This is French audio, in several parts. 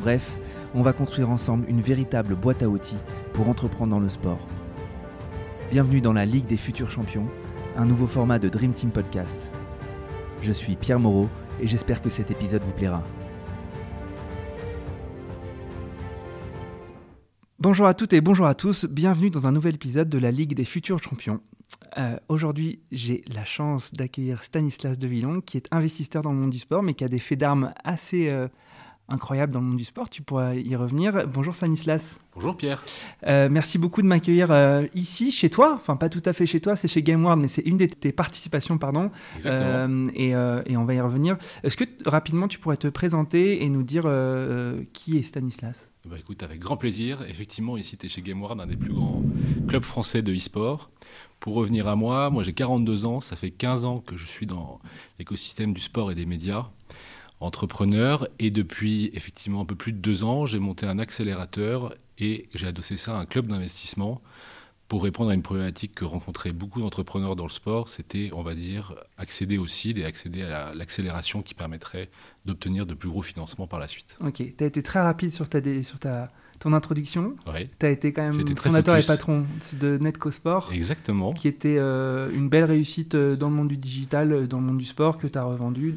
Bref, on va construire ensemble une véritable boîte à outils pour entreprendre dans le sport. Bienvenue dans la Ligue des futurs champions, un nouveau format de Dream Team Podcast. Je suis Pierre Moreau et j'espère que cet épisode vous plaira. Bonjour à toutes et bonjour à tous, bienvenue dans un nouvel épisode de la Ligue des futurs champions. Euh, Aujourd'hui, j'ai la chance d'accueillir Stanislas Devillon, qui est investisseur dans le monde du sport, mais qui a des faits d'armes assez euh, incroyables dans le monde du sport. Tu pourras y revenir. Bonjour Stanislas. Bonjour Pierre. Euh, merci beaucoup de m'accueillir euh, ici, chez toi. Enfin, pas tout à fait chez toi, c'est chez GameWorld, mais c'est une de tes participations, pardon. Exactement. Euh, et, et on va y revenir. Est-ce que rapidement tu pourrais te présenter et nous dire qui est Stanislas? Bah, écoute, avec grand plaisir. Effectivement, ici, tu es chez GameWard, un des plus grands clubs français de e-sport. Pour revenir à moi, moi j'ai 42 ans, ça fait 15 ans que je suis dans l'écosystème du sport et des médias, entrepreneur, et depuis effectivement un peu plus de deux ans, j'ai monté un accélérateur et j'ai adossé ça à un club d'investissement pour répondre à une problématique que rencontraient beaucoup d'entrepreneurs dans le sport, c'était, on va dire, accéder au CID et accéder à la- l'accélération qui permettrait d'obtenir de plus gros financements par la suite. Ok, tu as été très rapide sur, ta, sur ta, ton introduction. Ouais, Tu as été quand même été fondateur et patron de Netco Sport, exactement. qui était euh, une belle réussite euh, dans le monde du digital, euh, dans le monde du sport, que tu as revendu.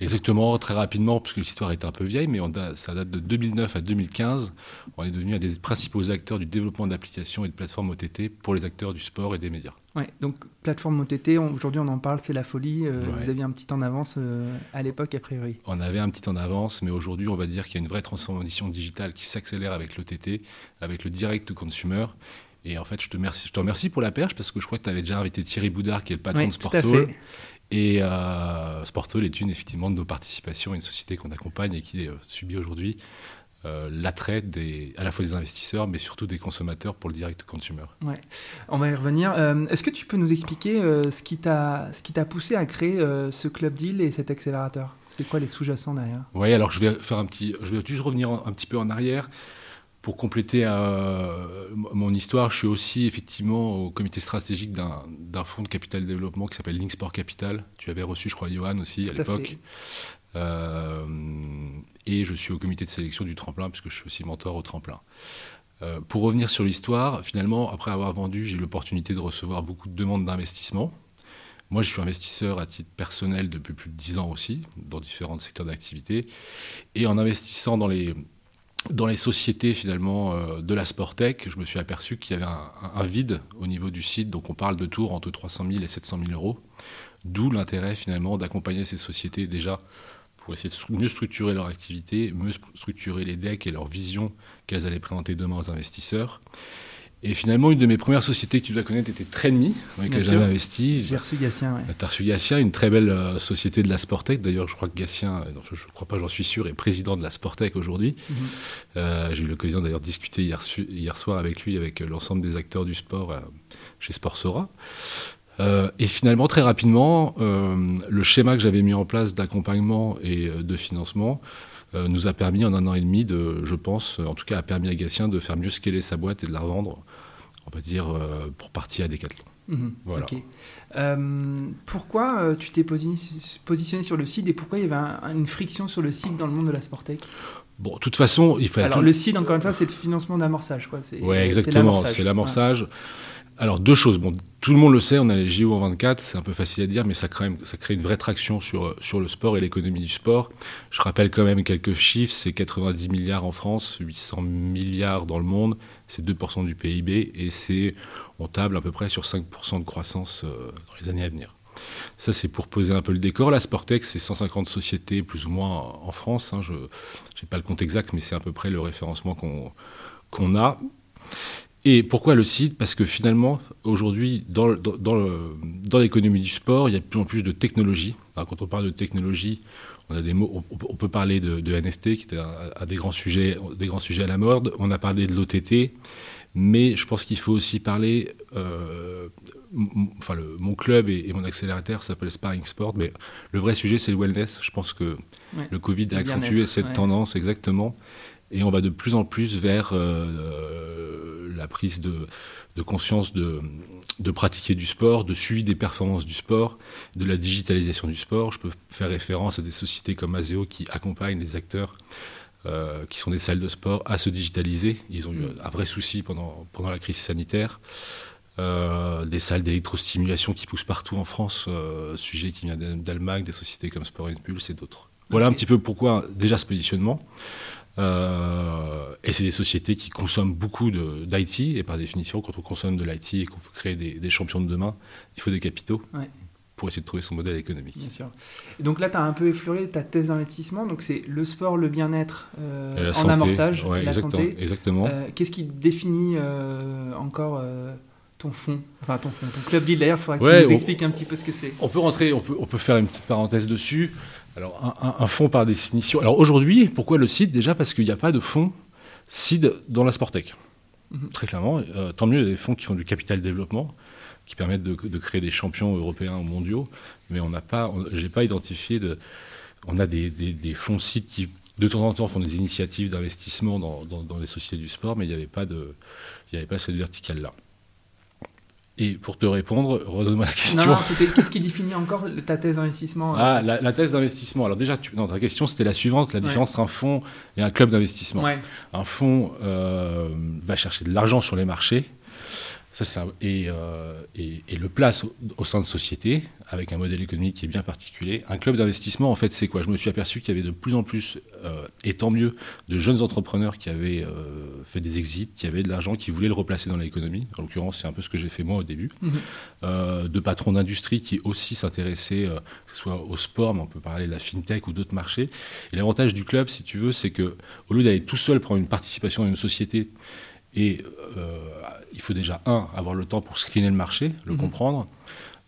Exactement, très rapidement, puisque l'histoire est un peu vieille, mais on da- ça date de 2009 à 2015. On est devenu un des principaux acteurs du développement d'applications et de plateformes OTT pour les acteurs du sport et des médias. Ouais, donc plateforme OTT, aujourd'hui on en parle, c'est la folie. euh, Ouais. Vous aviez un petit temps d'avance euh, à l'époque, a priori. On avait un petit temps d'avance, mais aujourd'hui, on va dire qu'il y a une vraie transformation digitale qui s'accélère avec l'OTT, avec le direct consumer. Et en fait, je te, remercie, je te remercie pour la perche, parce que je crois que tu avais déjà invité Thierry Boudard, qui est le patron Ouais, de fait. Et euh, Sportol est une effectivement de nos participations, une société qu'on accompagne et qui euh, subit aujourd'hui euh, l'attrait des, à la fois des investisseurs, mais surtout des consommateurs pour le direct consumer. On va y revenir. Euh, Est-ce que tu peux nous expliquer euh, ce qui t'a ce qui t'a poussé à créer ce club deal et cet accélérateur? C'est quoi les sous-jacents derrière? Oui, alors je vais faire un petit, je vais juste revenir un petit peu en arrière pour compléter euh, mon histoire. Je suis aussi effectivement au comité stratégique d'un fonds de capital développement qui s'appelle Link Sport Capital. Tu avais reçu, je crois, Johan aussi à Tout à l'époque. Euh, et je suis au comité de sélection du tremplin, puisque je suis aussi mentor au tremplin. Euh, pour revenir sur l'histoire, finalement, après avoir vendu, j'ai eu l'opportunité de recevoir beaucoup de demandes d'investissement. Moi, je suis investisseur à titre personnel depuis plus de 10 ans aussi, dans différents secteurs d'activité. Et en investissant dans les, dans les sociétés finalement euh, de la Sportec, je me suis aperçu qu'il y avait un, un- vide au niveau du site. Donc on parle de tours entre 300 000 et 700 000 euros. D'où l'intérêt finalement d'accompagner ces sociétés déjà pour essayer de mieux structurer leur activité, mieux stru- structurer les decks et leur vision qu'elles allaient présenter demain aux investisseurs. Et finalement, une de mes premières sociétés que tu dois connaître était Trainme, dans laquelle j'avais investi. J'ai reçu Gatien. ouais. Reçu Gatien, une très belle euh, société de la Sportec. D'ailleurs, je crois que Gatien, euh, non, je ne crois pas, j'en suis sûr, est président de la Sportec aujourd'hui. Mhm. Euh, J'ai eu l'occasion d'ailleurs de discuter hier, soir avec lui, avec euh, l'ensemble des acteurs du sport euh, chez Sportsora. Euh, et finalement, très rapidement, euh, le schéma que j'avais mis en place d'accompagnement et euh, de financement euh, nous a permis en un an et demi de, je pense, euh, en tout cas a permis à Gatien de faire mieux scaler sa boîte et de la revendre, on va dire, euh, pour partie à Decathlon. Mhm. Voilà. Euh, pourquoi euh, tu t'es posi- positionné sur le site et pourquoi il y avait un- une friction sur le site dans le monde de la Sportec Bon, de toute façon, il fallait Alors tout- le site, encore une fois, c'est le financement d'amorçage. c'est exactement, c'est l'amorçage. Alors, deux choses. Tout le monde le sait, on a les JO en 24, c'est un peu facile à dire, mais ça crée, une vraie traction sur, sur le sport et l'économie du sport. Je rappelle quand même quelques chiffres c'est 90 milliards en France, 800 milliards dans le monde, c'est 2% du PIB, et c'est, on table à peu près sur 5% de croissance euh, dans les années à venir. Ça, c'est pour poser un peu le décor. La Sportex, c'est 150 sociétés, plus ou moins en France. hein. je n'ai pas le compte exact, mais c'est à peu près le référencement qu'on a. Et pourquoi le site? Parce que finalement, aujourd'hui, dans, l'économie du sport, il y a de plus en plus de technologie. Alors, quand on parle de technologie, On, a des mots, on, peut parler de, NFT, qui était un, des, grands sujets, des grands sujets à la mode. On a parlé de l'OTT. Mais je pense qu'il faut aussi parler. Euh, enfin, le, mon club et, mon accélérateur s'appelle Sparring Sport, mais le vrai sujet, c'est le wellness. Je pense que le Covid a accentué cette tendance exactement. Et on va de plus en plus vers euh, la prise de, conscience de, de, pratiquer du sport, de suivi des performances du sport, de la digitalisation du sport. Je peux faire référence à des sociétés comme Azeo qui accompagnent les acteurs euh, qui sont des salles de sport, à se digitaliser. Ils ont eu mm. un vrai souci pendant, pendant la crise sanitaire. Euh, des salles d'électrostimulation qui poussent partout en France, euh, sujet qui vient d'Allemagne, des sociétés comme Sport Impulse et d'autres. Voilà un petit peu pourquoi déjà ce positionnement. Et c'est des sociétés qui consomment beaucoup d'IT, et par définition, quand on consomme de l'IT et qu'on veut créer des, des, champions de demain, il faut des capitaux pour essayer de trouver son modèle économique. Bien sûr. donc là, tu as un peu effleuré ta thèse d'investissement. Donc c'est le sport, le bien-être euh, en amorçage, la santé. Exactement. Euh, qu'est-ce qui définit euh, encore ton fonds Enfin, ton fonds, ton club deal d'ailleurs, il faudrait que tu nous expliques un petit peu ce que c'est. On peut rentrer, on peut, on peut faire une petite parenthèse dessus. Alors, un, fonds par définition. Alors aujourd'hui, pourquoi le CID Déjà parce qu'il n'y a pas de fonds CID dans la Sportec. Mhm. Très clairement, tant mieux, il y a des fonds qui font du capital développement qui permettent de, créer des champions européens ou mondiaux, mais on n'a pas, j'ai pas identifié de, on a des, fonds sites qui de temps en temps font des initiatives d'investissement dans, les sociétés du sport, mais il n'y avait pas de, il y avait pas cette verticale là. Et pour te répondre, redonne-moi la question. Non, c'était qu'est-ce qui définit encore ta thèse d'investissement euh Ah, la, thèse d'investissement. Alors déjà, tu, ta question c'était la suivante, la différence entre un fonds et un club d'investissement. Un fonds euh, va chercher de l'argent sur les marchés ça, euh, et, et, le place au, sein de sociétés, avec un modèle économique qui est bien particulier. Un club d'investissement, en fait, c'est quoi? Je me suis aperçu qu'il y avait de plus en plus, euh, et tant mieux, de jeunes entrepreneurs qui avaient euh, fait des exits, qui avaient de l'argent, qui voulaient le replacer dans l'économie. En l'occurrence, c'est un peu ce que j'ai fait moi au début. Mhm. de patrons d'industrie qui aussi s'intéressaient, que ce soit au sport, mais on peut parler de la fintech ou d'autres marchés. Et l'avantage du club, si tu veux, c'est que au lieu d'aller tout seul prendre une participation dans une société, et il faut déjà, un, avoir le temps pour screener le marché, le mhm. comprendre.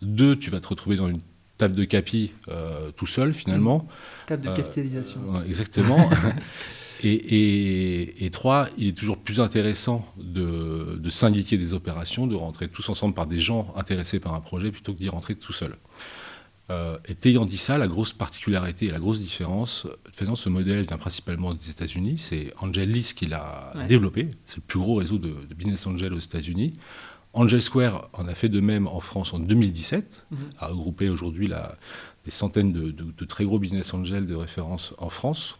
Deux, tu vas te retrouver dans une table de capi euh, tout seul, finalement. Table de euh, capitalisation. exactement. et, et, trois, il est toujours plus intéressant de, de, syndiquer des opérations, de rentrer tous ensemble par des gens intéressés par un projet plutôt que d'y rentrer tout seul. Euh, et ayant dit ça, la grosse particularité et la grosse différence, faisant ce modèle vient principalement des États-Unis, c'est Angel List qui l'a développé, c'est le plus gros réseau de, business angel aux États-Unis. Angel Square en a fait de même en France en 2017, mhm. a regroupé aujourd'hui des centaines de, très gros business angels de référence en France.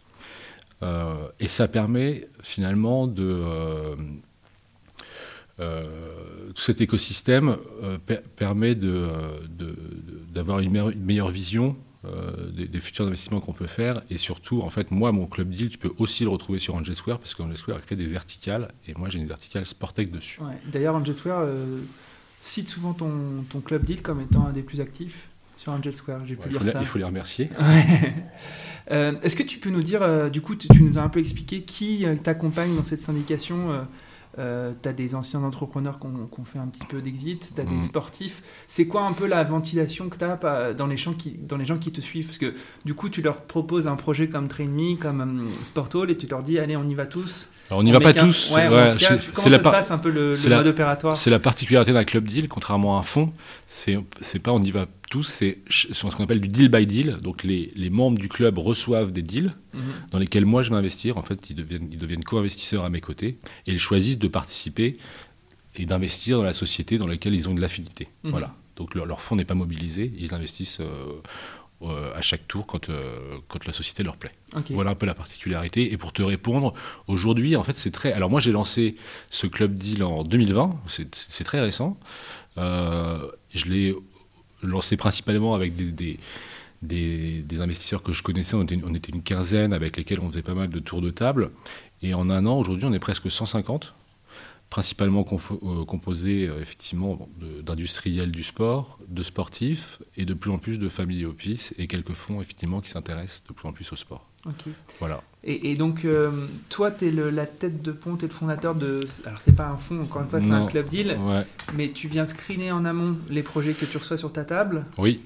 Euh, et ça permet finalement de, euh, euh, tout cet écosystème euh, permet d'avoir une, meilleure vision euh, des, futurs investissements qu'on peut faire. Et surtout, en fait, moi, mon club deal, tu peux aussi le retrouver sur Angel Square parce qu'Angel Square a créé des verticales et moi, j'ai une verticale Sportec dessus. D'ailleurs, Angel Square cite souvent ton, ton, club deal comme étant un des plus actifs sur Angel Square. J'ai pu ça. il faut les remercier. Est-ce que tu peux nous dire, du coup, tu, nous as un peu expliqué qui t'accompagne dans cette syndication euh, tu as des anciens entrepreneurs qui ont, fait un petit peu d'exit, tu as des mm. sportifs. C'est quoi un peu la ventilation que tu as dans les, gens qui, dans les gens qui te suivent? Parce que du coup, tu leur proposes un projet comme Train Me, comme um, Sport Hall, et tu leur dis, allez, on y va tous. Alors on n'y va pas tous. Ouais, ouais, en cas, comment ça se passe un peu le, mode opératoire C'est la particularité d'un club deal, contrairement à un fonds. C'est pas on y va tous, c'est ce qu'on appelle du deal by deal. Donc les, les membres du club reçoivent des deals mhm. dans lesquels moi je vais investir. En fait, ils deviennent, ils deviennent co-investisseurs à mes côtés et ils choisissent de participer et d'investir dans la société dans laquelle ils ont de l'affinité. Mhm. Voilà. Donc leur, fonds n'est pas mobilisé, ils investissent euh, à chaque tour quand, euh, quand la société leur plaît. Voilà un peu la particularité. Et pour te répondre, aujourd'hui, en fait, c'est très. Alors moi, j'ai lancé ce club deal en 2020, c'est très récent. je l'ai lancé principalement avec des, des, investisseurs que je connaissais. On était, une quinzaine avec lesquels on faisait pas mal de tours de table. Et en un an, aujourd'hui, on est presque 150, principalement euh, composés euh, effectivement d'industriels du sport, de sportifs et de plus en plus de family office et quelques fonds effectivement qui s'intéressent de plus en plus au sport. Voilà. Et, donc, euh, toi, tu es la tête de pont, tu es le fondateur de. Alors, c'est pas un fonds, encore une fois, c'est un club deal. Mais tu viens screener en amont les projets que tu reçois sur ta table. Oui.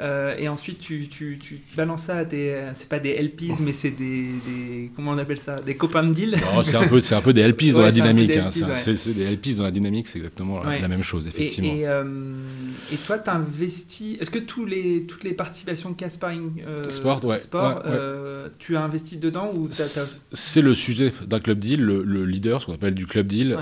Euh, et ensuite, tu, tu, tu, balances ça à des. C'est pas des LPs, mais c'est des, des, Comment on appelle ça? Des copains de deal? C'est un, peu, un peu des LPs dans la dynamique. C'est des LPs dans la dynamique, c'est exactement la même chose, effectivement. Et, euh, et, toi, tu investis. Est-ce que tous les, toutes les participations de Casparing euh, Sport, ouais. Sport tu as investi dedans ou C'est le sujet d'un club deal. Le, leader, ce qu'on appelle du club deal,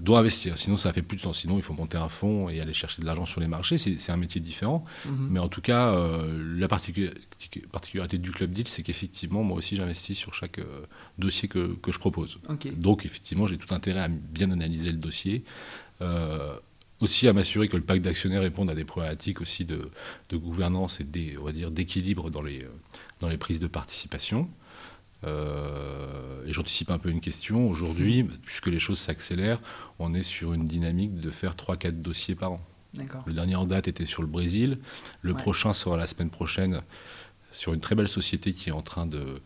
doit investir. Sinon, ça fait plus de sens. Sinon, il faut monter un fonds et aller chercher de l'argent sur les marchés. C'est un métier différent. Mhm. Mhm. Mais en tout cas, euh, la particularité du Club Deal, c'est qu'effectivement, moi aussi, j'investis sur chaque euh, dossier que, que, je propose. Donc, effectivement, j'ai tout intérêt à bien analyser le dossier. Euh, aussi à m'assurer que le pacte d'actionnaires réponde à des problématiques aussi de, de gouvernance et d'équilibre dans les, dans les prises de participation. et j'anticipe un peu une question. Aujourd'hui, puisque les choses s'accélèrent, on est sur une dynamique de faire 3-4 dossiers par an. Le dernier en date était sur le Brésil. Le prochain sera la semaine prochaine sur une très belle société qui est en train de,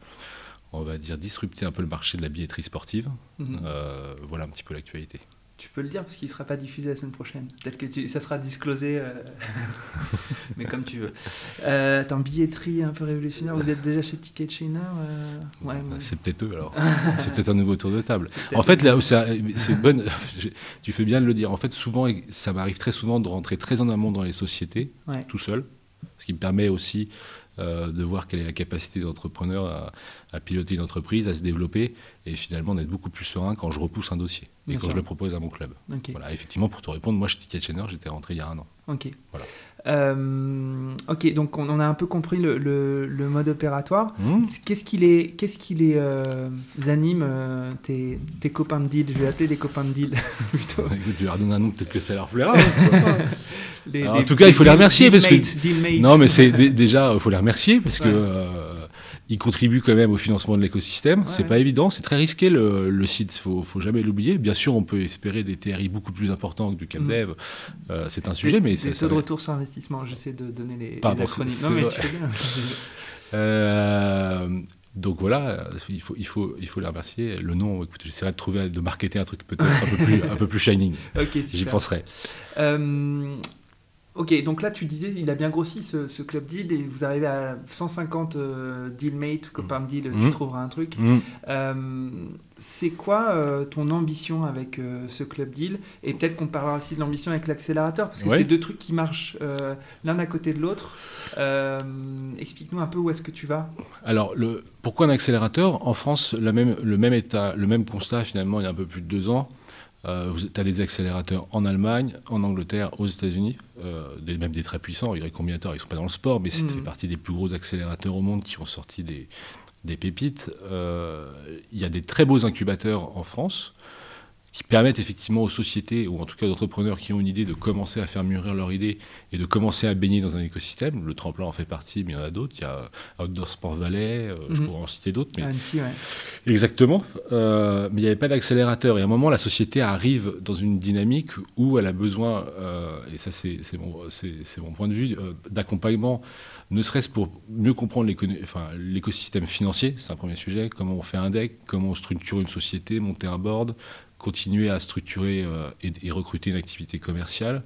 on va dire, disrupter un peu le marché de la billetterie sportive. Mhm. Euh, voilà un petit peu l'actualité. Tu peux le dire parce qu'il ne sera pas diffusé la semaine prochaine. Peut-être que ça sera disclosé, euh, mais comme tu veux. Euh, T'as billetterie un peu révolutionnaire. Vous êtes déjà chez Ticket China euh, ouais, C'est peut-être eux alors. c'est peut-être un nouveau tour de table. En fait, là où c'est bonne, tu fais bien de le dire. En fait, souvent, ça m'arrive très souvent de rentrer très en amont dans les sociétés, tout seul, ce qui me permet aussi euh, de voir quelle est la capacité des entrepreneurs à, piloter une entreprise, à se développer, et finalement d'être beaucoup plus serein quand je repousse un dossier et quand je le propose à mon club. Voilà, effectivement, pour te répondre, moi, je suis Ticket Chainer, j'étais rentré il y a un an. Ok. Voilà. Euh, ok, donc on, a un peu compris le, le, mode opératoire. Hmm. Qu'est-ce qui les, qu'est-ce qui les euh, anime, euh, tes, tes, copains de deal? Je vais appeler des copains de deal plutôt. Écoute, tu leur donner un nom, peut-être que ça leur plaira. Hein, en tout cas, il faut les remercier parce que non, mais c'est déjà, il faut les remercier parce que il contribue quand même au financement de l'écosystème. C'est pas évident, c'est très risqué le, site, faut, faut jamais l'oublier. Bien sûr, on peut espérer des TRI beaucoup plus importants que du CapDev. Mm. Euh, c'est un sujet, mais c'est ça. de retour sur investissement. J'essaie de donner les, Pardon, acronymes. Non, mais tu fais bien. euh, donc voilà, il faut, il, faut, il faut les remercier. Le nom, écoute, j'essaierai de trouver, de marketer un truc peut-être un, peu plus, un peu plus shining. Ok, J'y penserai. Euh, Ok, donc là tu disais, il a bien grossi ce, club deal et vous arrivez à 150 euh, dealmates, copains de deal, tu trouveras un truc. Mmh. Euh, c'est quoi euh, ton ambition avec ce club deal? Et peut-être qu'on parlera aussi de l'ambition avec l'accélérateur, parce que c'est deux trucs qui marchent l'un à côté de l'autre. Explique-nous un peu où est-ce que tu vas. Alors, le, pourquoi un accélérateur? En France, même, le, même état, le même constat finalement il y a un peu plus de deux ans. Euh, tu as des accélérateurs en Allemagne, en Angleterre, aux États-Unis, euh, même des très puissants. Il y a Combinator, ils ne sont pas dans le sport, mais c'est fait mm. partie des plus gros accélérateurs au monde qui ont sorti des, des pépites. Euh, il y a des très beaux incubateurs en France qui permettent effectivement aux sociétés, ou en tout cas aux entrepreneurs qui ont une idée, de commencer à faire mûrir leur idée et de commencer à baigner dans un écosystème. Le tremplin en fait partie, mais il y en a d'autres. Il y a Outdoor Sport Valley, euh, je mhm. pourrais en citer d'autres. Mais... Exactement. Euh, mais il n'y avait pas d'accélérateur. Et à un moment, la société arrive dans une dynamique où elle a besoin, euh, et ça c'est mon, mon, point de vue, d'accompagnement ne serait-ce pour mieux comprendre l'écosystème enfin, financier, c'est un premier sujet, comment on fait un deck, comment on structure une société, monter un board, continuer à structurer euh, et, recruter une activité commerciale.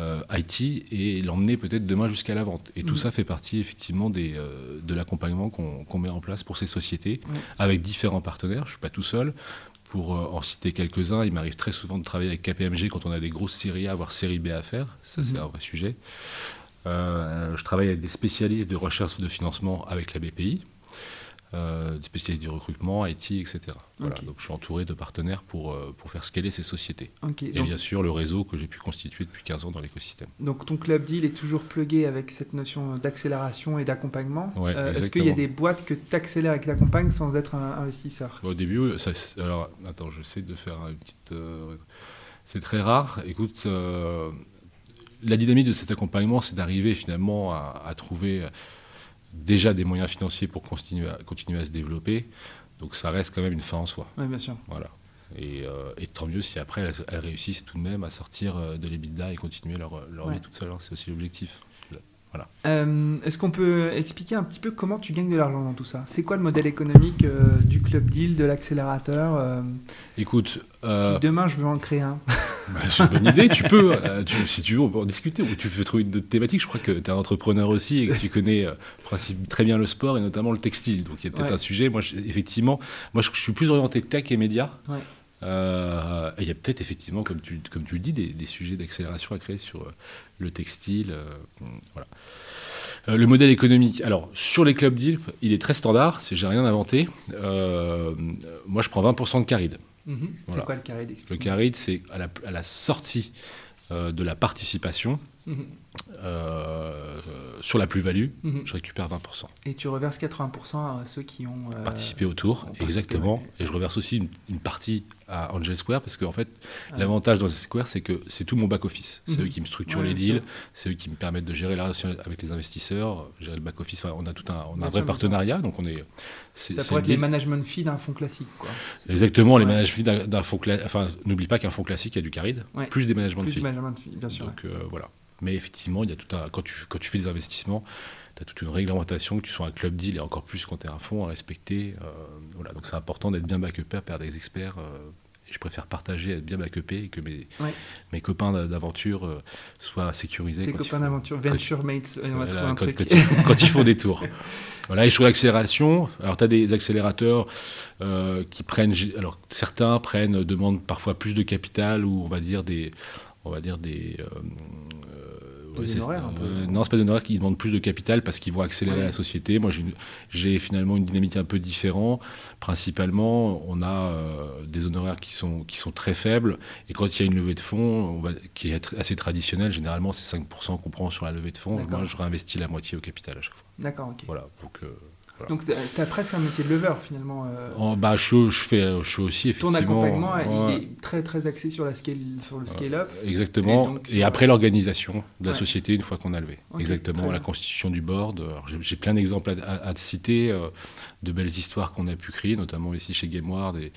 Euh, IT et l'emmener peut-être demain jusqu'à la vente. Et tout mm. ça fait partie effectivement des, euh, de l'accompagnement qu'on met en place pour ces sociétés avec différents partenaires. Je ne suis pas tout seul. Pour en citer quelques-uns, il m'arrive très souvent de travailler avec KPMG quand on a des grosses séries A, voire séries B à faire. Ça, c'est mm-hmm. un vrai sujet. je travaille avec des spécialistes de recherche de financement avec la BPI euh, spécialistes du recrutement, IT, etc. Voilà, donc je suis entouré de partenaires pour, euh, pour faire scaler ces sociétés. et bien sûr le réseau que j'ai pu constituer depuis 15 ans dans l'écosystème. Donc ton club deal est toujours plugué avec cette notion d'accélération et d'accompagnement. Euh, est-ce qu'il y a des boîtes que tu accélères et que tu accompagnes sans être un investisseur? Au début, ça, alors attends, j'essaie de faire une petite... Euh, c'est très rare. Écoute, la dynamique de cet accompagnement, c'est d'arriver finalement à, à trouver déjà des moyens financiers pour continuer à, continuer à se développer. Donc ça reste quand même une fin en soi. Oui, bien sûr. Voilà. Et, euh, et, tant mieux si après elles, réussissent tout de même à sortir euh, de l'EBITDA et continuer leur, leur vie toute seule. Hein. C'est aussi l'objectif. Voilà. Euh, est-ce qu'on peut expliquer un petit peu comment tu gagnes de l'argent dans tout ça? C'est quoi le modèle économique du club deal, de l'accélérateur Écoute. si demain je veux en créer un. bah, C'est une bonne idée, tu peux, euh, si tu veux, on peut en discuter, ou tu peux trouver une thématique. Je crois que tu es un entrepreneur aussi et que tu connais euh, très bien le sport et notamment le textile. Donc il y a peut-être un sujet. Moi, effectivement, moi je, suis plus orienté tech et médias. Euh, il y a peut-être effectivement, comme tu, comme tu le dis, des, sujets d'accélération à créer sur le textile. voilà. le modèle économique. Alors, sur les clubs deals, il est très standard, j'ai rien inventé. moi, je prends 20% de caride. Mhm. C'est quoi le caride Le caride, c'est à la, à la sortie euh, de la participation. Mhm. Euh, sur la plus-value, mhm. je récupère 20%. Et tu reverses 80% à ceux qui ont euh, participé au tour, exactement. Et je reverse aussi une, partie à Angel Square parce qu'en fait, ah. l'avantage d'Angel Square, c'est que c'est tout mon back-office. C'est eux qui me structurent les deals, c'est eux qui me permettent de gérer la relation avec les investisseurs, gérer le back-office. on a tout un, on a un vrai partenariat, donc on est. Ça pourrait être les management fees d'un fonds classique. Quoi. Exactement, les management fees d'un fonds classique. Enfin, n'oublie pas qu'un fonds classique a du caride, plus des management fees. management fees, bien sûr. Donc voilà. Mais effectivement, il y a tout un, quand, tu, quand tu fais des investissements, tu as toute une réglementation, que tu sois un club deal et encore plus quand tu es un fonds à respecter. Euh, voilà, donc c'est important d'être bien backupé par des experts. Euh, et je préfère partager, être bien backupé et que mes, mes copains d'aventure euh, soient sécurisés. Tes copains d'aventure, venture mates, on va trouver un quand, truc. Quand, ils font, quand, ils font, des tours. Voilà, et sur l'accélération, alors tu as des accélérateurs qui prennent, alors certains prennent, demandent parfois plus de capital ou on va dire des, on va dire des, des honoraires un peu. Euh, non, c'est pas des honoraires qui demandent plus de capital parce qu'ils vont accélérer la société. Moi, j'ai finalement une dynamique un peu différente. Principalement, on a euh, des honoraires qui sont, qui sont très faibles. Et quand il y a une levée de fonds, on va, qui est assez traditionnelle, généralement, c'est 5% qu'on prend sur la levée de fonds. Moi, je réinvestis la moitié au capital à chaque fois. D'accord, ok. Voilà, donc... Euh, donc tu as presque un métier de lever finalement. Euh. Oh, bah, je, je, fais, je suis aussi effectivement. Ton accompagnement il est très très axé sur, la scale, sur le scale-up. exactement. Et, après l'organisation de la société une fois qu'on a levé. exactement. La constitution du board. J'ai plein d'exemples à, à, citer euh, de belles histoires qu'on a pu créer, notamment ici chez GameWard et,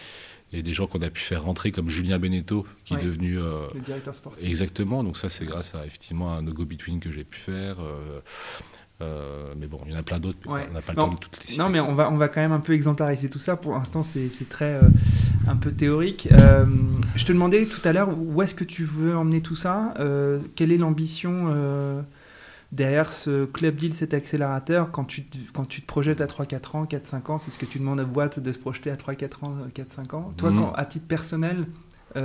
et des gens qu'on a pu faire rentrer comme Julien Benetto qui est devenu euh, le directeur sportif. Exactement. Donc ça c'est grâce à effectivement un go between que j'ai pu faire. Euh, mais bon, il y en a plein d'autres. On n'a pas le temps de toutes les citer. Non, mais on va, on va quand même un peu exemplariser tout ça. Pour l'instant, c'est très euh, un peu théorique. Euh, je te demandais tout à l'heure où est-ce que tu veux emmener tout ça? Quelle est l'ambition derrière ce club deal, cet accélérateur? Quand tu, quand tu te projettes à 3-4 ans, 4-5 ans C'est ce que tu demandes à boîte de se projeter à 3-4 ans, 4-5 ans Toi, quand, à titre personnel,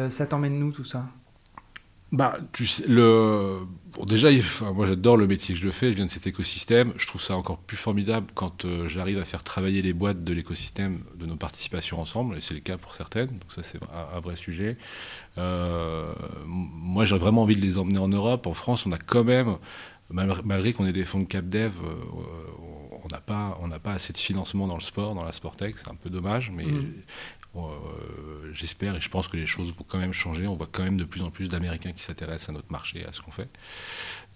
ça t'emmène nous tout ça? Bah, tu le... Déjà, moi j'adore le métier que je fais, je viens de cet écosystème. Je trouve ça encore plus formidable quand euh, j'arrive à faire travailler les boîtes de l'écosystème de nos participations ensemble, et c'est le cas pour certaines, donc ça c'est un, vrai sujet. Euh, moi j'ai vraiment envie de les emmener en Europe. En France, on a quand même, malgré, qu'on ait des fonds de CapDev, euh, on n'a pas, on pas assez de financement dans le sport, dans la Sportec, c'est un peu dommage, mais mmh. Euh, j'espère et je pense que les choses vont quand même changer. On voit quand même de plus en plus d'Américains qui s'intéressent à notre marché, à ce qu'on fait.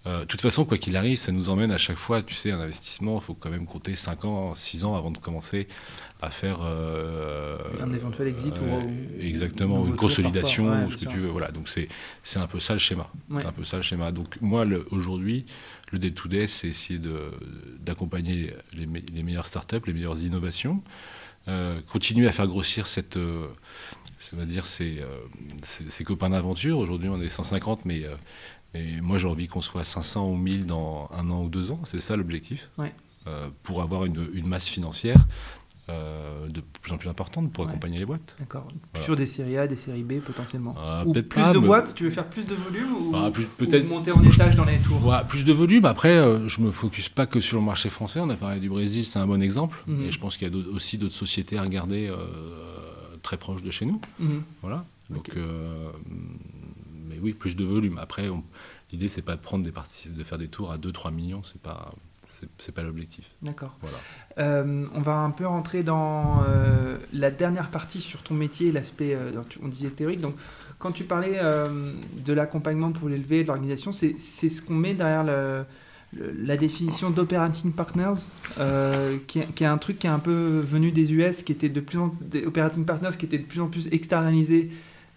Euh, de toute façon, quoi qu'il arrive, ça nous emmène à chaque fois, tu sais, un investissement, il faut quand même compter 5 ans, 6 ans avant de commencer à faire... Euh, un éventuel exit ou... Exactement, une consolidation, ou ce que tu veux. Voilà, donc c'est un peu ça le schéma. C'est un peu ça le schéma. Donc moi, aujourd'hui, le day-to-day, c'est essayer d'accompagner les, les meilleures startups, les meilleures innovations, euh, continuer à faire grossir cette, euh, dire euh, ces, copains d'aventure. Aujourd'hui, on est 150, mais, moi, j'ai envie qu'on soit 500 ou 1000 dans un an ou deux ans. C'est ça l'objectif. pour avoir une, une masse financière euh, de plus en plus importante pour accompagner les boîtes. D'accord. Sur des séries A, des séries B potentiellement. Euh, ou plus de boîtes, tu veux faire plus de volume ou, ah, peut-être monter en étage dans les tours? Plus de volume. Après, euh, je me focus pas que sur le marché français. On a parlé du Brésil, c'est un bon exemple. Mhm. Et je pense qu'il y a aussi d'autres sociétés à regarder très proches de chez nous. Mhm. Voilà. Donc, mais oui, plus de volume. Après, l'idée c'est pas de prendre des parties, de faire des tours à 2-3 millions. C'est pas c'est pas l'objectif. D'accord. Voilà. Euh, on va un peu rentrer dans euh, la dernière partie sur ton métier, l'aspect, euh, on disait théorique. Donc, quand tu parlais de l'accompagnement pour l'élever, de l'organisation, c'est ce qu'on met derrière la définition d'operating partners, qui est, qui, est, un truc qui est un peu venu des US, qui était de plus en des operating partners qui étaient de plus en plus externalisés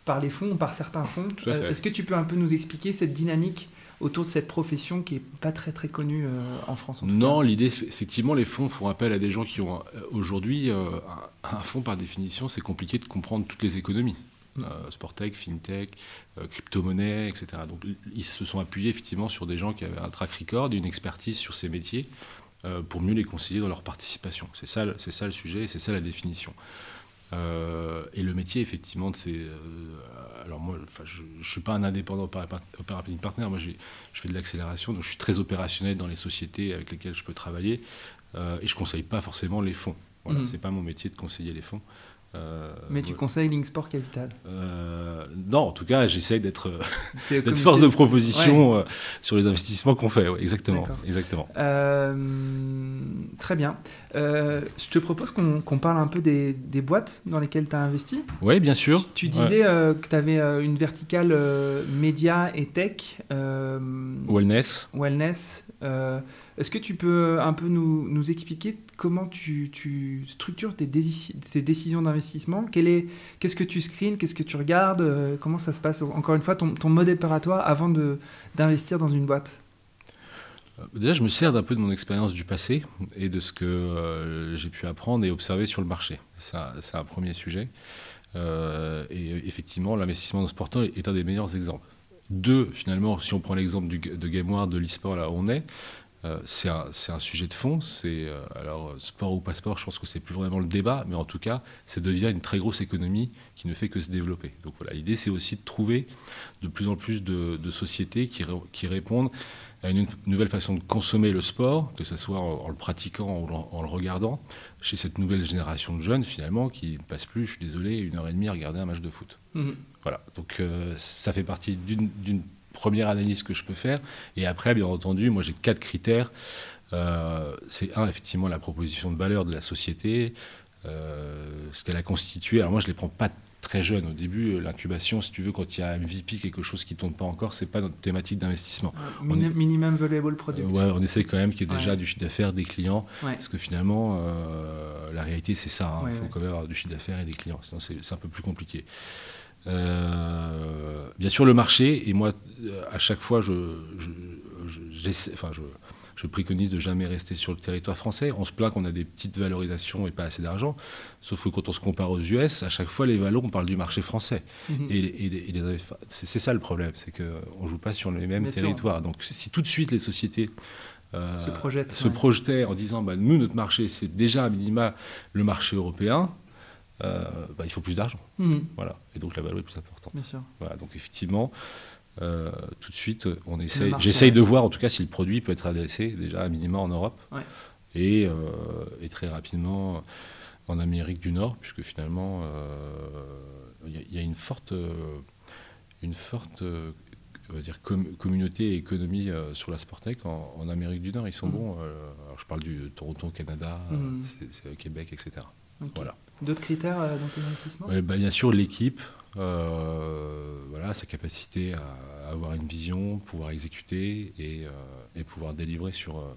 par les fonds, par certains fonds. Est-ce que tu peux un peu nous expliquer cette dynamique autour de cette profession qui n'est pas très très connue euh, en France. non, l'idée, effectivement, les fonds font appel à des gens qui ont euh, aujourd'hui euh, un fonds par définition, c'est compliqué de comprendre toutes les économies. Mm. Sportec, FinTech, crypto-monnaie, etc. Donc ils se sont appuyés effectivement sur des gens qui avaient un track record, une expertise sur ces métiers pour mieux les conseiller dans leur participation. C'est ça, c'est ça le sujet, c'est ça la définition. Euh, et le métier, effectivement, c'est. Euh, alors, moi, je ne suis pas un indépendant opérating partner, moi, je fais de l'accélération, donc je suis très opérationnel dans les sociétés avec lesquelles je peux travailler, euh, et je ne conseille pas forcément les fonds. Voilà, mmh. C'est pas mon métier de conseiller les fonds. Euh, Mais tu conseilles Link Sport Capital? Euh, Non, en tout cas, j'essaye d'être force de proposition euh, sur les investissements qu'on fait. exactement. exactement. très bien. je te propose qu'on parle un peu des, boîtes dans lesquelles tu as investi. Oui, bien sûr. Tu, disais que tu avais une verticale média et tech. wellness. Wellness. Est-ce que tu peux un peu nous, expliquer comment tu, tu structures tes, décisions d'investissement? Qu'est-ce que tu screens Qu'est-ce que tu regardes? Euh, Comment ça se passe? Encore une fois, ton, mode opératoire avant d'investir dans une boîte euh, Déjà, je me sers d'un peu de mon expérience du passé et de ce que euh, j'ai pu apprendre et observer sur le marché. C'est un, premier sujet. et effectivement, l'investissement dans ce est un des meilleurs exemples. Deux, finalement, si on prend l'exemple de GameWard, de l'e-sport, là où on est, euh, c'est un, sujet de fond. C'est euh, alors sport ou pas sport, je pense que c'est plus vraiment le débat, mais en tout cas, ça devient une très grosse économie qui ne fait que se développer. Donc voilà, l'idée c'est aussi de trouver de plus en plus de, sociétés qui, qui, répondent à une nouvelle façon de consommer le sport, que ce soit en, le pratiquant ou en, le regardant, chez cette nouvelle génération de jeunes finalement qui ne passent plus, je suis désolé, une heure et demie à regarder un match de foot. Mmh. Voilà, donc euh, ça fait partie d'une première analyse que je peux faire. Et après, bien entendu, moi j'ai quatre critères. Euh, c'est un, effectivement, la proposition de valeur de la société, euh, ce qu'elle a constitué. Alors moi, je ne les prends pas très jeunes. Au début, l'incubation, si tu veux, quand il y a un MVP, quelque chose qui ne tourne pas encore, c'est pas notre thématique d'investissement. minimum valuable product. ouais, on essaie quand même qu'il y ait déjà du chiffre d'affaires, des clients, parce que finalement, euh, la réalité, c'est ça. Hein. Il faut quand même avoir du chiffre d'affaires et des clients, sinon c'est un peu plus compliqué. Euh, bien sûr, le marché, et moi, euh, à chaque fois, je, enfin, je, préconise de jamais rester sur le territoire français. On se plaint qu'on a des petites valorisations et pas assez d'argent. Sauf que quand on se compare aux US, à chaque fois, les valeurs, on parle du marché français. Mhm. Et, c'est ça le problème, c'est qu'on ne joue pas sur les mêmes territoires. Donc si tout de suite les sociétés euh, se, projetaient en disant bah, nous, notre marché, c'est déjà à minima le marché européen, euh, bah, il faut plus d'argent. Mhm. Voilà. Et donc la valeur est plus importante. Voilà. Donc effectivement, euh, tout de suite, on essaye. J'essaye de voir en tout cas si le produit peut être adressé déjà à minima en Europe et, euh, et, très rapidement en Amérique du Nord, puisque finalement il y, a une forte, une forte dire communauté et économie sur la Sportec en, en, Amérique du Nord. Ils sont mhm. bons. alors je parle du Toronto, Canada, mhm. Québec, etc. Voilà. D'autres critères euh, dans tes investissements bah, Bien sûr, l'équipe, euh, voilà, sa capacité à avoir une vision, pouvoir exécuter et, euh, pouvoir délivrer sur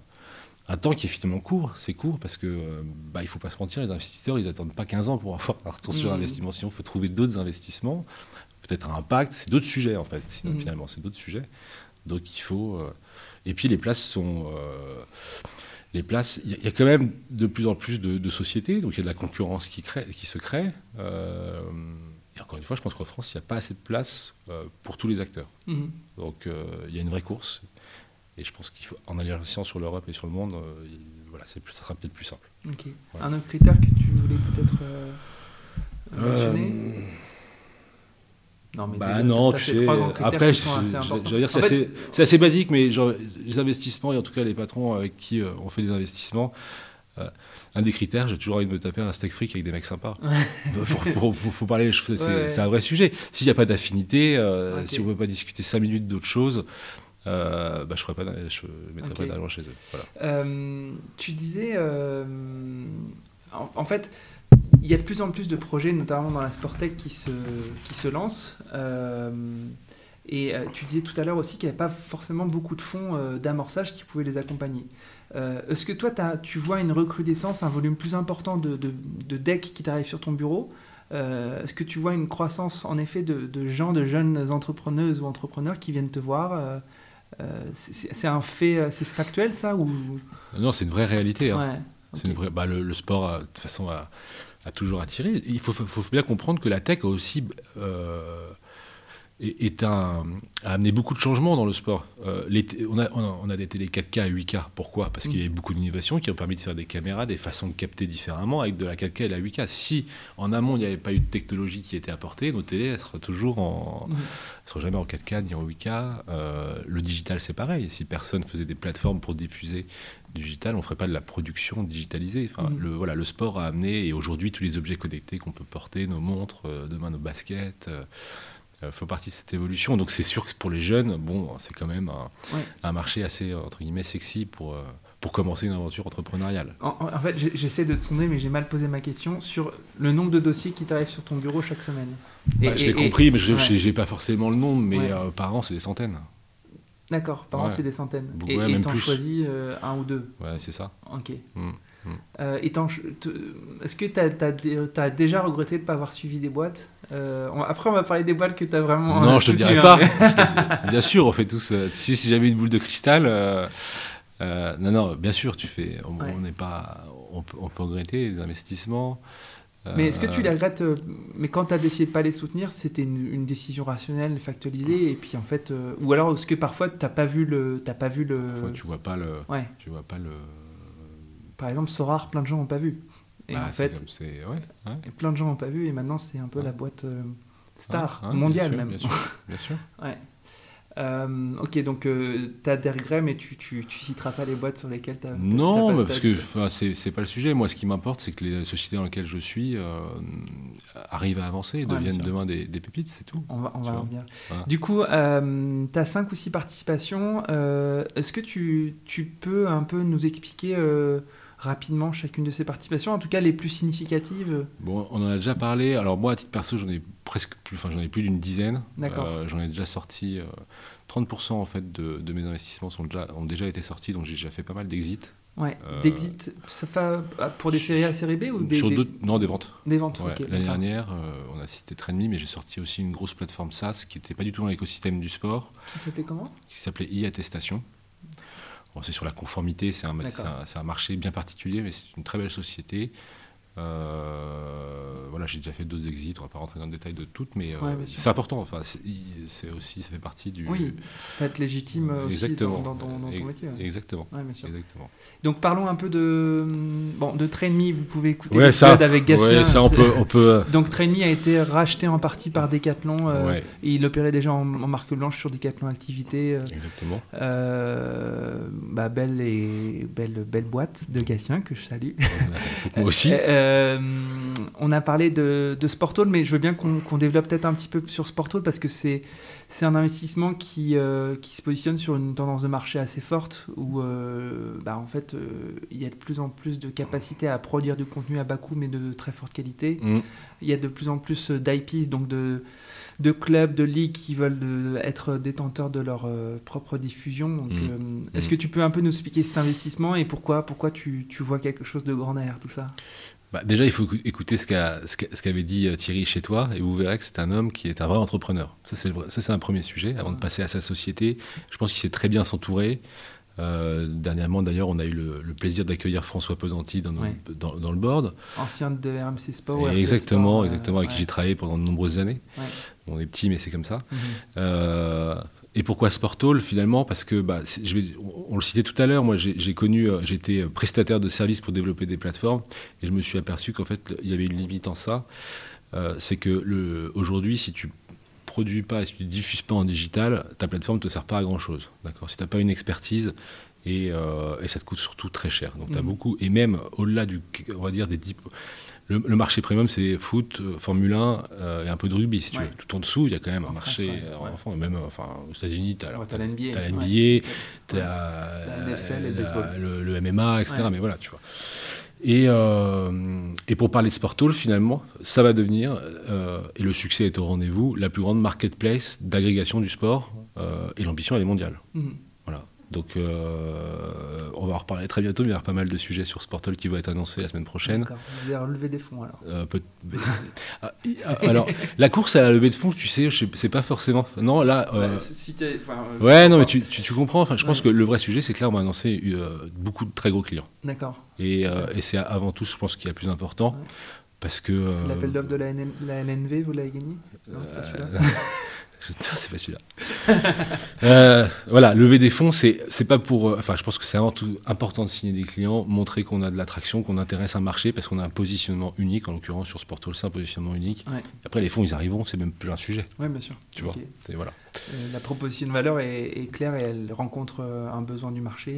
un temps qui est finalement court. C'est court parce que bah, il ne faut pas se mentir, les investisseurs, ils n'attendent pas 15 ans pour avoir un retour sur mmh. investissement. Sinon, il faut trouver d'autres investissements, peut-être un impact. C'est d'autres sujets, en fait. Sinon, mmh. finalement, c'est d'autres sujets. Donc, il faut. Et puis, les places sont les places, il y, a quand même de plus en plus de, sociétés, donc il y a de la concurrence qui, crée, qui se crée. Euh, et encore une fois, je pense qu'en France, il n'y a pas assez de place euh, pour tous les acteurs. Mhm. Donc euh, il y a une vraie course. Et je pense qu'il faut, en alliant sur l'Europe et sur le monde, voilà, ça sera peut-être plus simple. Un autre critère que tu voulais peut-être mentionner? Non, mais bah non, tu sais, après, dire, c'est assez, basique, mais genre, les investissements, et en tout cas les patrons avec qui euh, on fait des investissements, euh, un des critères, j'ai toujours envie de me taper un steak fric avec des mecs sympas. Il faut, parler, c'est un vrai sujet. S'il n'y a pas d'affinité, euh, si on ne peut pas discuter cinq minutes d'autre chose, bah, je ne mettrai pas d'argent chez eux. tu disais, en, en, fait, il y a de plus en plus de projets, notamment dans la Sportec, qui se, qui se lancent. Euh, et euh, tu disais tout à l'heure aussi qu'il n'y avait pas forcément beaucoup de fonds euh, d'amorçage qui pouvaient les accompagner. Est-ce que toi, tu vois une recrudescence, un volume plus important de, de, decks qui t'arrivent sur ton bureau? Est-ce que tu vois une croissance, en effet, de, gens, de jeunes entrepreneuses ou entrepreneurs qui viennent te voir? C'est un fait, c'est factuel ça ou? Non, c'est une vraie réalité. Hein. Une vraie. Bah, le, sport, de toute façon, a toujours attiré. Il faut, faut bien comprendre que la tech a aussi est, un, a amené beaucoup de changements dans le sport. Euh, on, a, on, a, des télé 4K et 8K. Pourquoi? Parce qu'il y a eu beaucoup d'innovations qui ont permis de faire des caméras, des façons de capter différemment avec de la 4K et la 8K. Si en amont il n'y avait pas eu de technologie qui était apportée, nos télés elles seraient toujours en, seraient jamais en 4K ni en 8K. Euh, le digital c'est pareil. Si personne faisait des plateformes pour diffuser digital, on ferait pas de la production digitalisée. Enfin, le, voilà, le sport a amené et aujourd'hui tous les objets connectés qu'on peut porter, nos montres, euh, demain nos baskets. Euh, faut partie de cette évolution. Donc c'est sûr que pour les jeunes, bon, c'est quand même un, marché assez entre guillemets sexy pour euh, pour commencer une aventure entrepreneuriale. En, fait, j'essaie de te sonder, mais j'ai mal posé ma question sur le nombre de dossiers qui t'arrivent sur ton bureau chaque semaine. Bah, je l'ai compris, mais je n'ai pas forcément le nombre, mais euh, par an, c'est des centaines. D'accord, par an, c'est des centaines. et tu en choisis un ou deux Ouais, c'est ça. Ok. Mmh. Euh, est-ce que tu as, déjà regretté de ne pas avoir suivi des boîtes? Euh, Après, on va parler des boîtes que tu as vraiment. Non, je te dirai pas. bien sûr, on fait tous. Euh, si, si j'avais une boule de cristal. non, non, bien sûr, tu fais. On n'est pas. On peut, regretter des investissements. Mais est-ce que tu les regrettes Mais quand tu as décidé de pas les soutenir, c'était une, décision rationnelle, factualisée, et puis en fait, ou alors est-ce que parfois tu n'as pas vu le, t'as pas vu le. tu vois pas le. Ouais. Tu vois pas le par exemple, Sorar, plein de gens n'ont pas vu. Et bah, en fait, ouais, Et plein de gens n'ont pas vu, et maintenant c'est un peu la boîte euh, star, mondiale même. Bien sûr. Bien sûr. ouais. Euh, ok, donc euh, tu as des regrets, mais tu, tu, tu, citeras pas les boîtes sur lesquelles tu as. Non, parce que c'est pas le sujet. Moi, ce qui m'importe, c'est que les sociétés dans lesquelles je suis arrivent à avancer et deviennent demain des, des pépites, c'est tout. On va, on va en venir. Du coup, tu as 5 ou 6 participations. Est-ce que tu, tu, peux un peu nous expliquer rapidement chacune de ces participations, en tout cas les plus significatives Bon, on en a déjà parlé. Alors moi, à titre perso, j'en ai presque plus, enfin j'en ai plus d'une dizaine. D'accord. Euh, j'en ai déjà sorti 30% euh, en fait de, mes investissements sont déjà, ont déjà été sortis, donc j'ai déjà fait pas mal d'exits. Ouais, euh, d'exits, ça fait pour des séries A, série B ou des, sur Non, des ventes. Des ventes, L'année dernière, on a cité Trainme, mais j'ai sorti aussi une grosse plateforme SaaS qui n'était pas du tout dans l'écosystème du sport. Qui s'appelait comment? Qui s'appelait e-attestation c'est sur la conformité, c'est un, un, marché bien particulier, mais c'est une très belle société. Euh, voilà, j'ai déjà fait d'autres exits, on va pas rentrer dans le détail de toutes, mais euh, c'est important. Enfin, c'est aussi, ça fait partie du. Oui, ça te légitime aussi dans, dans, ton métier. Exactement. Exactement. Donc parlons un peu de bon de Trainme. Vous pouvez écouter ça, avec Gatien. ça on peut, on peut. Euh, Donc Trainme a été racheté en partie par Decathlon. et il opérait déjà en, marque blanche sur Decathlon Activité. exactement. bah, belle et belle belle boîte de Gatien que je salue. Moi aussi. Euh, on a parlé de, de Sportall, mais je veux bien qu'on développe peut-être un petit peu sur Sportall parce que c'est un investissement qui, euh, qui se positionne sur une tendance de marché assez forte où euh, bah, en fait il y a de plus en plus de capacité à produire du contenu à bas coût mais de très forte qualité. Mm. Il y a de plus en plus d'IPs, donc de, de clubs, de ligues qui veulent être détenteurs de leur propre diffusion. Mm. Est-ce mm. que tu peux un peu nous expliquer cet investissement et pourquoi, pourquoi tu, tu vois quelque chose de grand derrière tout ça? Bah, déjà, il faut écouter ce qu'avait dit euh, Thierry chez toi, et vous verrez que c'est un homme qui est un vrai entrepreneur. Ça, c'est un premier sujet. Avant de passer à sa société, je pense qu'il sait très bien s'entourer. Euh, dernièrement, d'ailleurs, on a eu le, plaisir d'accueillir François Pesanti dans, dans, le board. Ancien de RMC Sport. exactement, exactement, avec qui j'ai travaillé pendant de nombreuses années. On est petit, mais c'est comme ça. Mhm. Euh, et pourquoi Sportall finalement? Parce que, bah, je vais, on, le citait tout à l'heure, moi j'ai connu, euh, j'étais prestataire de services pour développer des plateformes et je me suis aperçu qu'en fait il y avait une limite en ça. Euh, c'est que aujourd'hui, si tu produis pas, et si tu diffuses pas en digital, ta plateforme ne te sert pas à grand chose. D'accord? Si tu n'as pas une expertise, et, euh, et, ça te coûte surtout très cher. Donc tu as mmh. beaucoup, et même au-delà du, on va dire, des le, marché premium, c'est foot, euh, Formule 1 euh, et un peu de rugby, si tu veux. Tout en dessous, il y a quand même un marché enfant, même enfin, aux États-Unis, tu as, as l'NBA, tu as le, MMA, etc. Mais voilà, tu vois. Et, et, pour parler de Sportall, finalement, ça va devenir, et le succès est au rendez-vous, la plus grande marketplace d'agrégation du sport, et l'ambition, elle est mondiale. Mmh. Donc euh, on va en reparler très bientôt, mais il y aura pas mal de sujets sur Sportal qui vont être annoncés la semaine prochaine. Vous allez relever des fonds alors euh, ah, ah, Alors, la course à la levée de fonds, tu sais, c'est pas forcément... Non, là... Euh, si ouais, non, mais tu, tu, comprends, enfin, je pense que le vrai sujet, c'est que là, on va annoncer beaucoup de très gros clients. D'accord. Et, et c'est avant tout, je pense, qu'il y a plus important parce que. C'est l'appel d'offre de la, LNV, vous l'avez gagné? Non, c'est pas celui-là. c'est pas celui-là. euh, voilà, lever des fonds, c'est c'est pas pour. Euh, enfin, je pense que c'est avant tout important de signer des clients, montrer qu'on a de l'attraction, qu'on intéresse un marché, parce qu'on a un positionnement unique. En l'occurrence, sur Sportol, c'est un positionnement unique. Après, les fonds, ils arriveront, c'est même plus un sujet. Oui, bien sûr. Tu vois. Voilà. Euh, la proposition de valeur est, claire et elle rencontre un besoin du marché.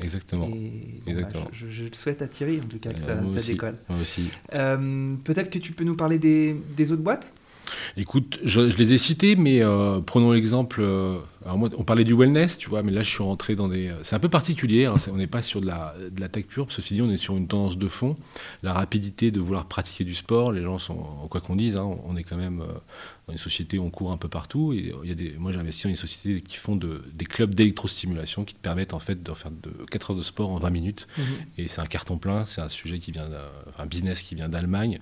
Et, Exactement. Bah, Exactement. je, je, souhaite attirer en tout cas que ça, ça décolle. Moi aussi. Peut-être que tu peux nous parler des, des autres boîtes? Écoute, je, les ai cités, mais euh, prenons l'exemple. Euh, on parlait du wellness, tu vois, mais là, je suis rentré dans des. C'est un peu particulier. Hein, on n'est pas sur de la, de la tech pure. Ceci dit, on est sur une tendance de fond. La rapidité de vouloir pratiquer du sport. Les gens sont, quoi qu'on dise, hein, on est quand même euh, dans une société où on court un peu partout. Et il y a des, moi, j'ai investi dans une société qui font de, des clubs d'électrostimulation qui te permettent en fait de faire de 4 heures de sport en 20 minutes. Mmh et c'est un carton plein. C'est un sujet qui vient, un business qui vient d'Allemagne.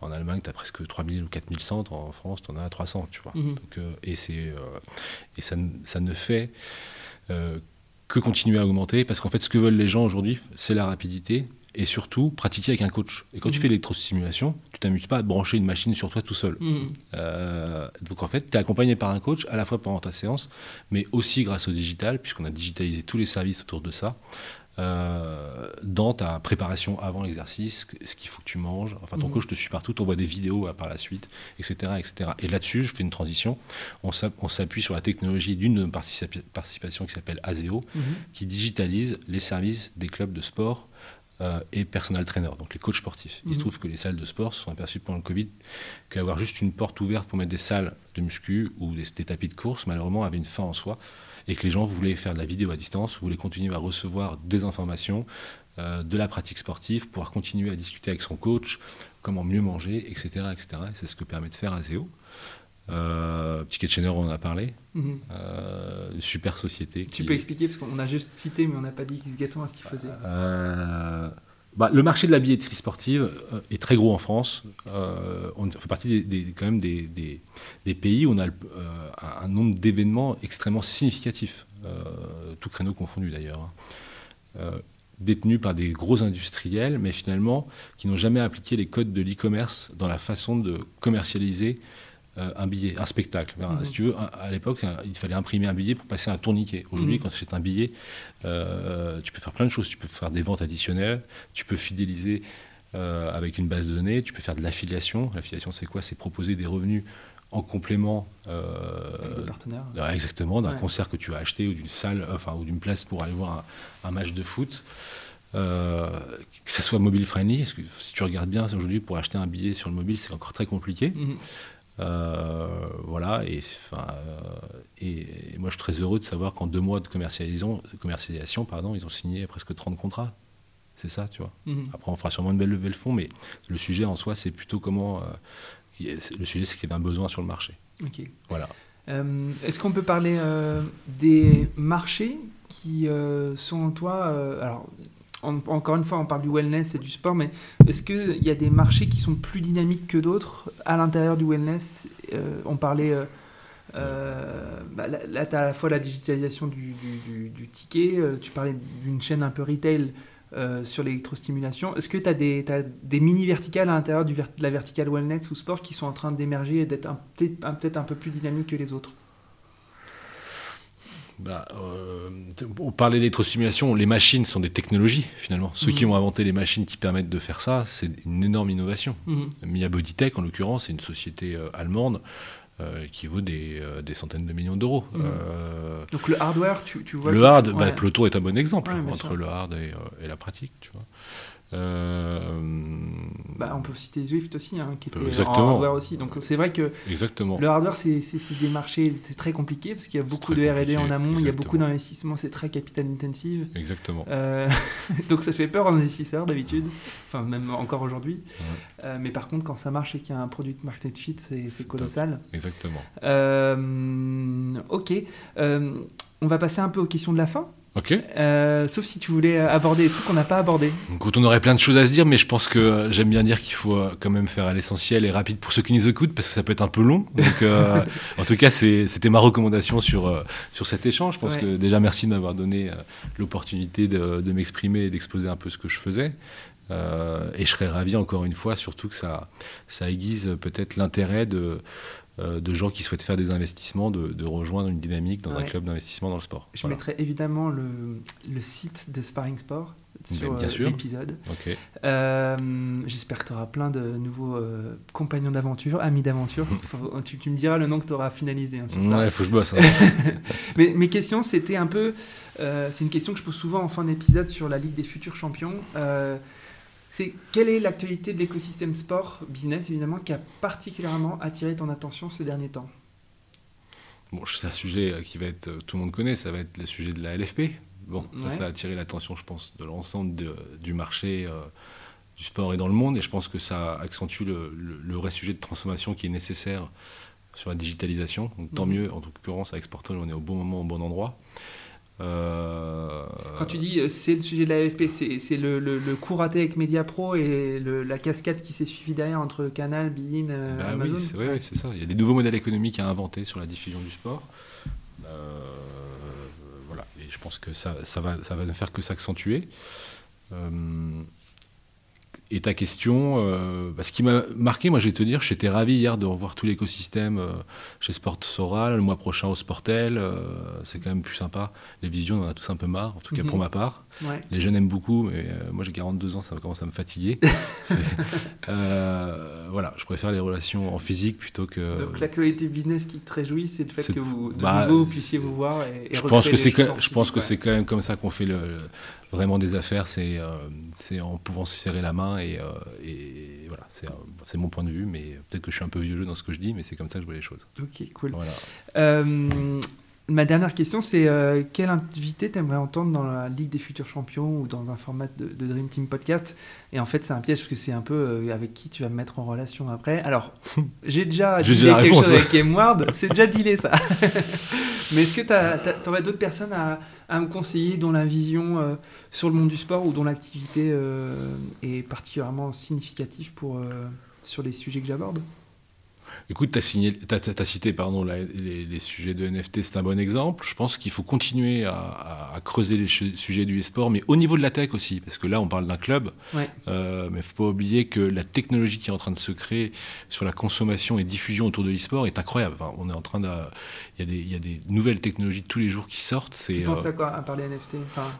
En Allemagne, tu as presque 3000 ou 4000 centres. En France, tu en as 300, tu vois. Euh, et c'est, euh, et ça, ça, ne fait euh, que continuer à augmenter parce qu'en fait, ce que veulent les gens aujourd'hui, c'est la rapidité et surtout pratiquer avec un coach. Et quand tu mhm. fais l'électrostimulation, tu t'amuses pas à brancher une machine sur toi tout seul. Mhm. donc en fait, tu es accompagné par un coach à la fois pendant ta séance, mais aussi grâce au digital, puisqu'on a digitalisé tous les services autour de ça. Euh, dans ta préparation avant l'exercice, ce qu'il faut que tu manges. Enfin, ton mhm. coach te suit partout, on voit des vidéos par la suite, etc. etc. Et là-dessus, je fais une transition. On s'appuie sur la technologie d'une participation qui s'appelle ASEO, mhm. qui digitalise les services des clubs de sport euh, et personal trainer, donc les coachs sportifs. Il se mhm. trouve que les salles de sport se sont aperçues pendant le Covid qu'avoir juste une porte ouverte pour mettre des salles de muscu ou des, des tapis de course, malheureusement, avait une fin en soi et que les gens voulaient faire de la vidéo à distance, voulaient continuer à recevoir des informations, euh, de la pratique sportive, pouvoir continuer à discuter avec son coach, comment mieux manger, etc. etc. c'est ce que permet de faire Azeo. Euh, Ticket Chainer, on en a parlé. Mhm. Euh, super société. Tu peux expliquer, parce qu'on a juste cité, mais on n'a pas dit exactement ce qu'il faisait. Bah, le marché de la billetterie sportive euh, est très gros en France. Euh, on fait partie des, quand même des, pays où on a euh, un nombre d'événements extrêmement significatifs, tout créneau confondu d'ailleurs, hein. détenus par des gros industriels, mais finalement qui n'ont jamais appliqué les codes de l'e-commerce dans la façon de commercialiser un billet, un spectacle. Mhm. Si tu veux, à, l'époque, il fallait imprimer un billet pour passer un tourniquet. Aujourd'hui, mhm. quand tu achètes un billet, euh, tu peux faire plein de choses. Tu peux faire des ventes additionnelles, tu peux fidéliser euh, avec une base de données, tu peux faire de l'affiliation. L'affiliation, c'est quoi? C'est proposer des revenus en complément euh, exactement d'un concert que tu as acheté ou d'une salle enfin ou d'une place pour aller voir un, match de foot que ce soit mobile friendly parce que si tu regardes bien aujourd'hui pour acheter un billet sur le mobile c'est encore très compliqué mhm. Euh, voilà, et, euh, et, moi je suis très heureux de savoir qu'en deux mois de commercialisation, commercialisation pardon, ils ont signé presque 30 contrats. C'est ça, tu vois. Mhm. Après, on fera sûrement une belle levée de fonds, mais le sujet en soi, c'est plutôt comment. Euh, le sujet, c'est qu'il y avait un besoin sur le marché. Ok. Voilà. Est-ce qu'on peut parler des marchés qui, sont toi, alors encore une fois, on parle du wellness et du sport, mais est-ce qu'il y a des marchés qui sont plus dynamiques que d'autres à l'intérieur du wellness? Euh, On parlait. Euh, euh, bah, là, tu as à la fois la digitalisation du, ticket, tu parlais d'une chaîne un peu retail sur l'électrostimulation. Est-ce que tu as des, des mini-verticales à l'intérieur de la verticale wellness ou sport qui sont en train d'émerger et d'être peut-être un peu plus dynamiques que les autres? Bah, euh, on parlait d'électrostimulation, les machines sont des technologies finalement. Ceux qui mhm. ont inventé les machines qui permettent de faire ça, c'est une énorme innovation. Mhm. Mia Bodytech, en l'occurrence, c'est une société euh, allemande euh, qui vaut des, centaines de millions d'euros. Mhm. Donc le hardware, tu, vois Le hard, bah, Ploto est un bon exemple entre le hard et, et, la pratique. Tu vois. Euh, bah, on peut citer Zwift aussi, hein, qui était Exactement. en hardware aussi. Donc c'est vrai que Exactement. le hardware, c'est des marchés très compliqués parce qu'il y a beaucoup de R&D en amont, il y a beaucoup d'investissements, c'est très capital intensive. Exactement. Euh, donc ça fait peur aux investisseurs d'habitude, enfin même encore aujourd'hui. Euh, mais par contre, quand ça marche et qu'il y a un produit de market fit, c'est colossal. Exactement. ok. on va passer un peu aux questions de la fin. Ok. Euh, sauf si tu voulais aborder des trucs qu'on n'a pas abordés. Écoute, on aurait plein de choses à se dire, mais je pense que euh, j'aime bien dire qu'il faut euh, quand même faire à l'essentiel et rapide pour ceux qui nous écoutent, parce que ça peut être un peu long. Donc, en tout cas, c'était ma recommandation sur, sur cet échange. Je pense que déjà, merci de m'avoir donné l'opportunité de, de m'exprimer et d'exposer un peu ce que je faisais. et je serais ravi encore une fois, surtout que ça, ça aiguise peut-être l'intérêt de, de gens qui souhaitent faire des investissements, de, rejoindre une dynamique dans un club d'investissement dans le sport. Je mettrai évidemment le, le, site de Sparring Sport sur euh, l'épisode. Euh, j'espère que tu auras plein de nouveaux euh, compagnons d'aventure, amis d'aventure. tu, me diras le nom que tu auras finalisé. Hein, ouais, il faut que je bosse. Hein. Mais mes questions, c'était un peu. c'est une question que je pose souvent en fin d'épisode sur la Ligue des futurs champions. C'est quelle est l'actualité de l'écosystème sport, business évidemment, qui a particulièrement attiré ton attention ces derniers temps? Bon, c'est un sujet qui va être, tout le monde connaît, ça va être le sujet de la LFP, Bon, ça, a attiré l'attention, je pense, de l'ensemble du marché euh, du sport et dans le monde. Et je pense que ça accentue le, vrai sujet de transformation qui est nécessaire sur la digitalisation. Donc, tant mhm. mieux, en l'occurrence, avec Sportal, on est au bon moment, au bon endroit. Euh, Quand tu dis euh, c'est le sujet de la LFP, c'est le, le, le, coup raté avec Mediapro et la cascade qui s'est suivie derrière entre Canal, Bein, Amazon. Oui, c'est ça. Il y a des nouveaux modèles économiques à inventer sur la diffusion du sport je pense que ça, ça, va, ça va ne faire que s'accentuer. Euh, et ta question, euh, bah, ce qui m'a marqué, moi je vais te dire, j'étais ravi hier de revoir tout l'écosystème euh, chez Sport Soral, le mois prochain au Sportel, euh, c'est quand même plus sympa. Les visions, on en a tous un peu marre, en tout cas pour mhm. ma part. Les jeunes aiment beaucoup, mais moi j'ai 42 ans, ça commence à me fatiguer. voilà, je préfère les relations en physique plutôt que... Donc l'actualité business qui te réjouit, c'est le fait que vous, de bah, nouveau, vous puissiez vous voir et, je pense que c'est Je pense que c'est quand même comme ça qu'on fait le vraiment des affaires, c'est euh, en pouvant se serrer la main et, euh, et voilà, c'est mon point de vue, mais peut-être que je suis un peu vieux jeu dans ce que je dis, mais c'est comme ça que je vois les choses. Ok, cool. Voilà. Euh, ma dernière question, c'est quel invité t'aimerais entendre dans la Ligue des futurs champions ou dans un format de, Dream Team podcast? Et en fait, c'est un piège parce que c'est un peu avec qui tu vas me mettre en relation après. Alors, j'ai déjà dit quelque chose avec Emward, c'est déjà dealé ça. Mais est-ce que tu aurais d'autres personnes à, à, me conseiller dont la vision euh, sur le monde du sport ou dont l'activité euh, est particulièrement significative pour, euh, sur les sujets que j'aborde? Écoute, tu as, cité pardon, les, sujets de NFT, c'est un bon exemple. Je pense qu'il faut continuer à, creuser les sujets du e-sport, mais au niveau de la tech aussi, parce que là, on parle d'un club, euh, mais il ne faut pas oublier que la technologie qui est en train de se créer sur la consommation et diffusion autour de l'e-sport est incroyable. on est en train de... Il y, a des, nouvelles technologies tous les jours qui sortent. Tu penses à quoi, à parler NFT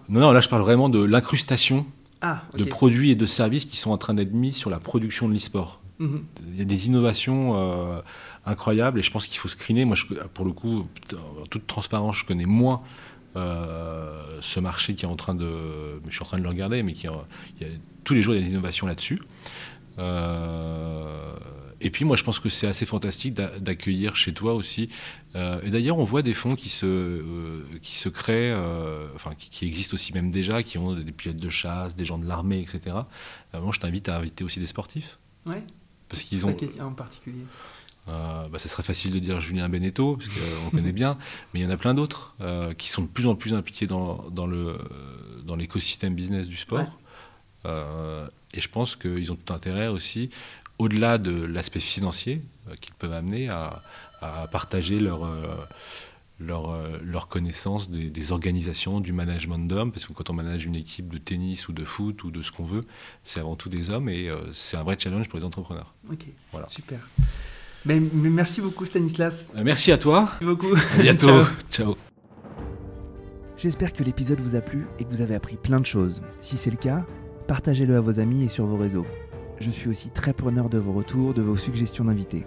Non, non, là, je parle vraiment de l'incrustation ah, de produits et de services qui sont en train d'être mis sur la production de l'e-sport. Il y a des innovations euh, incroyables et je pense qu'il faut screener. Moi, pour le coup, en toute transparence, je connais moins euh, ce marché qui est en train de. Je suis en train de le regarder, mais qui, a, tous les jours, il y a des innovations là-dessus. Euh, et puis moi, je pense que c'est assez fantastique d'accueillir chez toi aussi. et d'ailleurs, on voit des fonds qui se, qui se créent, enfin qui, qui, existent aussi même déjà, qui ont des pilotes de chasse, des gens de l'armée, etc. moi, je t'invite à inviter aussi des sportifs. Ouais. Parce qu'ils ont. en particulier euh, bah, ça serait facile de dire Julien Beneteau, parce qu'on connaît bien, mais il y en a plein d'autres euh, qui sont de plus en plus impliqués dans, dans l'écosystème business du sport. Euh, et je pense qu'ils ont tout intérêt aussi, au-delà de l'aspect financier qu'ils peuvent amener, à, à partager leur leur, euh, leur connaissance des, organisations, du management d'hommes, parce que quand on manage une équipe de tennis ou de foot ou de ce qu'on veut, c'est avant tout des hommes et euh, c'est un vrai challenge pour les entrepreneurs. Ok, voilà. super. Ben, merci beaucoup Stanislas. Euh, merci à toi. Merci beaucoup. À bientôt. Ciao. J'espère que l'épisode vous a plu et que vous avez appris plein de choses. Si c'est le cas, partagez-le à vos amis et sur vos réseaux. Je suis aussi très preneur de vos retours, de vos suggestions d'invités.